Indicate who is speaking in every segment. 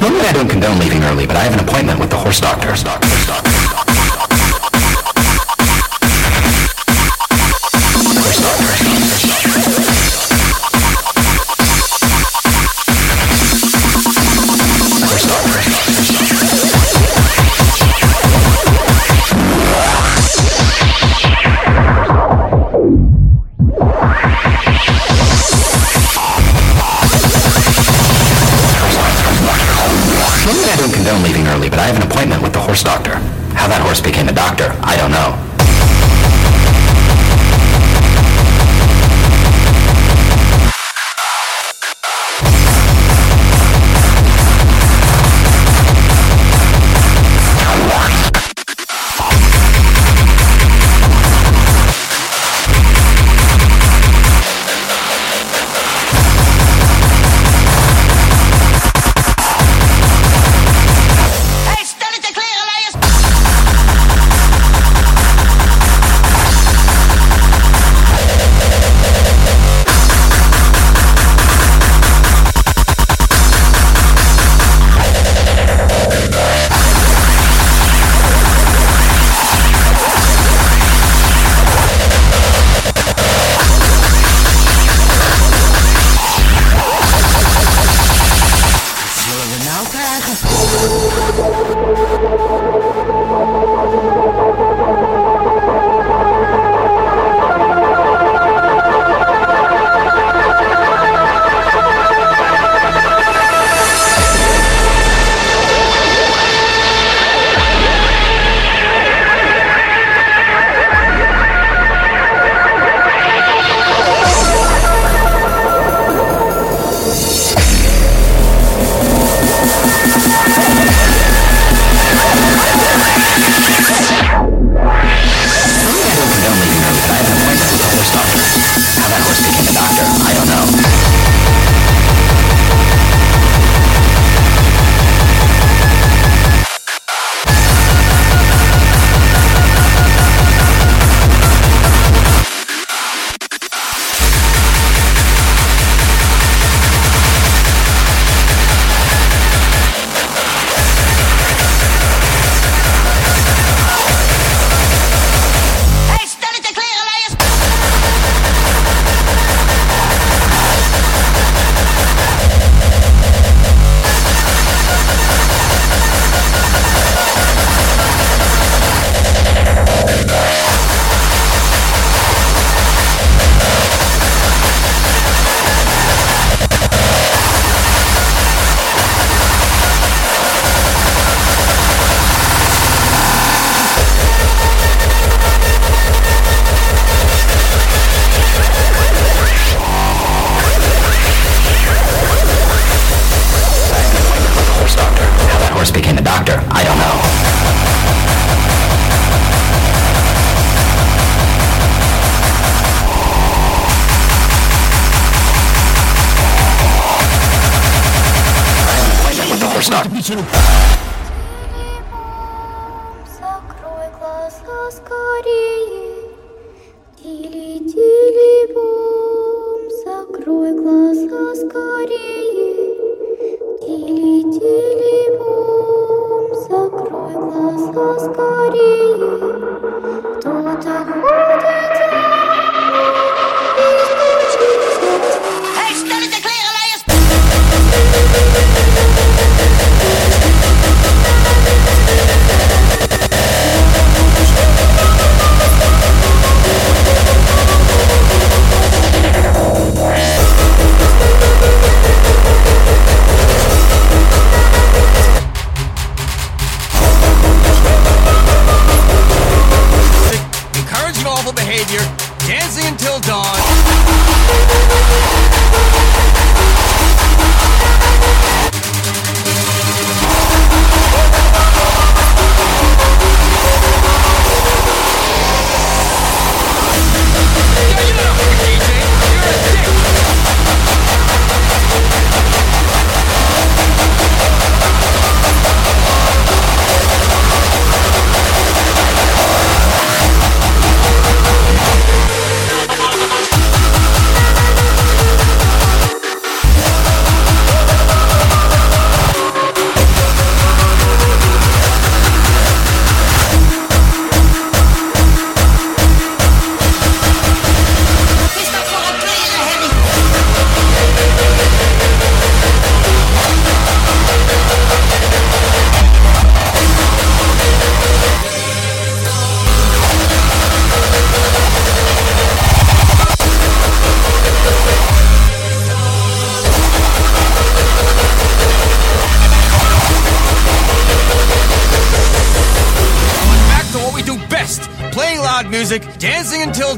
Speaker 1: Normally I don't condone leaving early, but I have an appointment with the horse doctor. Horse doctor, horse doctor, horse doctor. I have an appointment with the horse doctor. How that horse became a doctor, I don't know.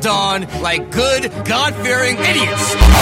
Speaker 2: Dawn, like good, God fearing idiots.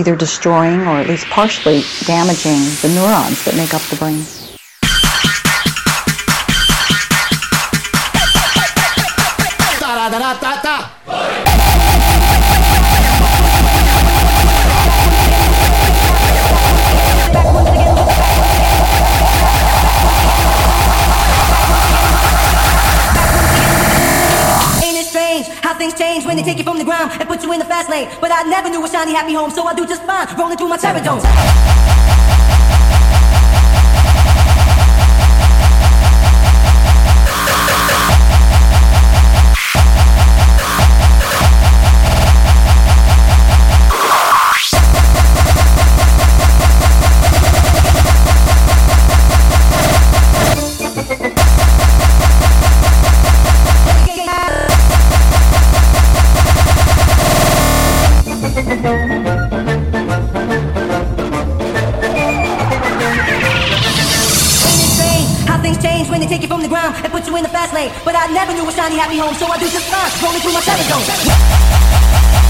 Speaker 3: either destroying or at least partially damaging the neurons that make up the brain. But I never knew a shiny happy home, so I do just fine. Rolling through my terror zone. They take you from the ground and put you in the fast lane. But I never knew a shiny happy home, so I do just fine. Rolling through my
Speaker 4: shadow zone.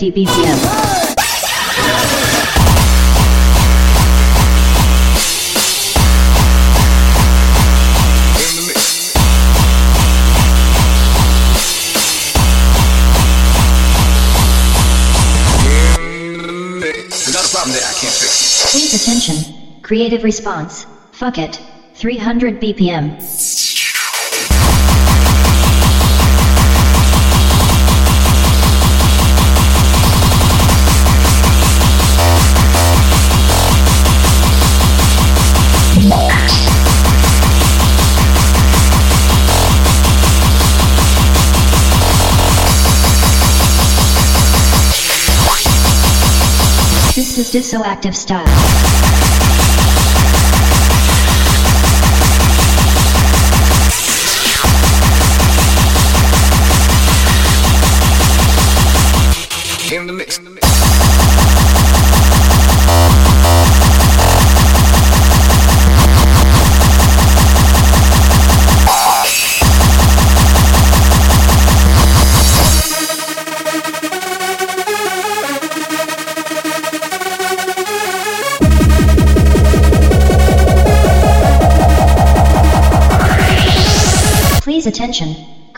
Speaker 4: 50 BPM. Please attention. Creative response. Fuck it. 300 BPM. dissoactive style.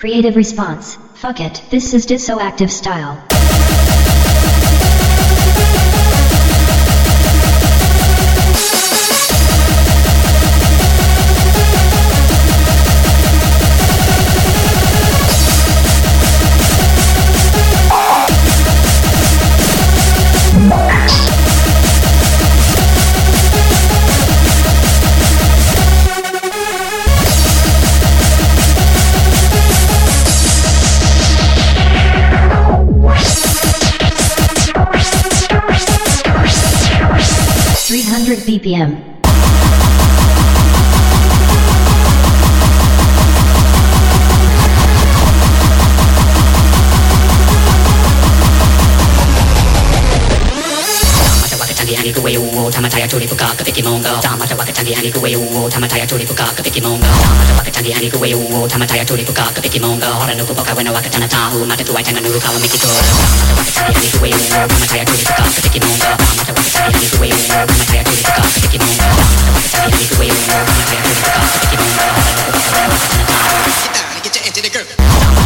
Speaker 4: Creative response. Fuck it. This is Dissoactive style. BPM.
Speaker 5: Tamataya tuli puka kapiki mongo Tamata waka tangi hani kuwe uwo tamataya tuli puka kapiki mongo Tamata waka tangi hani kuwe uwo tamataya tuli puka kapiki mongo Hora nuku poka wena waka tana tahu mata tuwai tanga nuru kawa miki Tamata waka tangi hani kuwe uwo tamataya tuli puka kapiki mongo Tamata waka tangi hani kuwe uwo tamataya tuli puka kapiki mongo Tamata waka tangi hani kuwe uwo tamataya tuli puka kapiki mongo Hora nuku poka wena waka tana tahu Get down and get your into the girl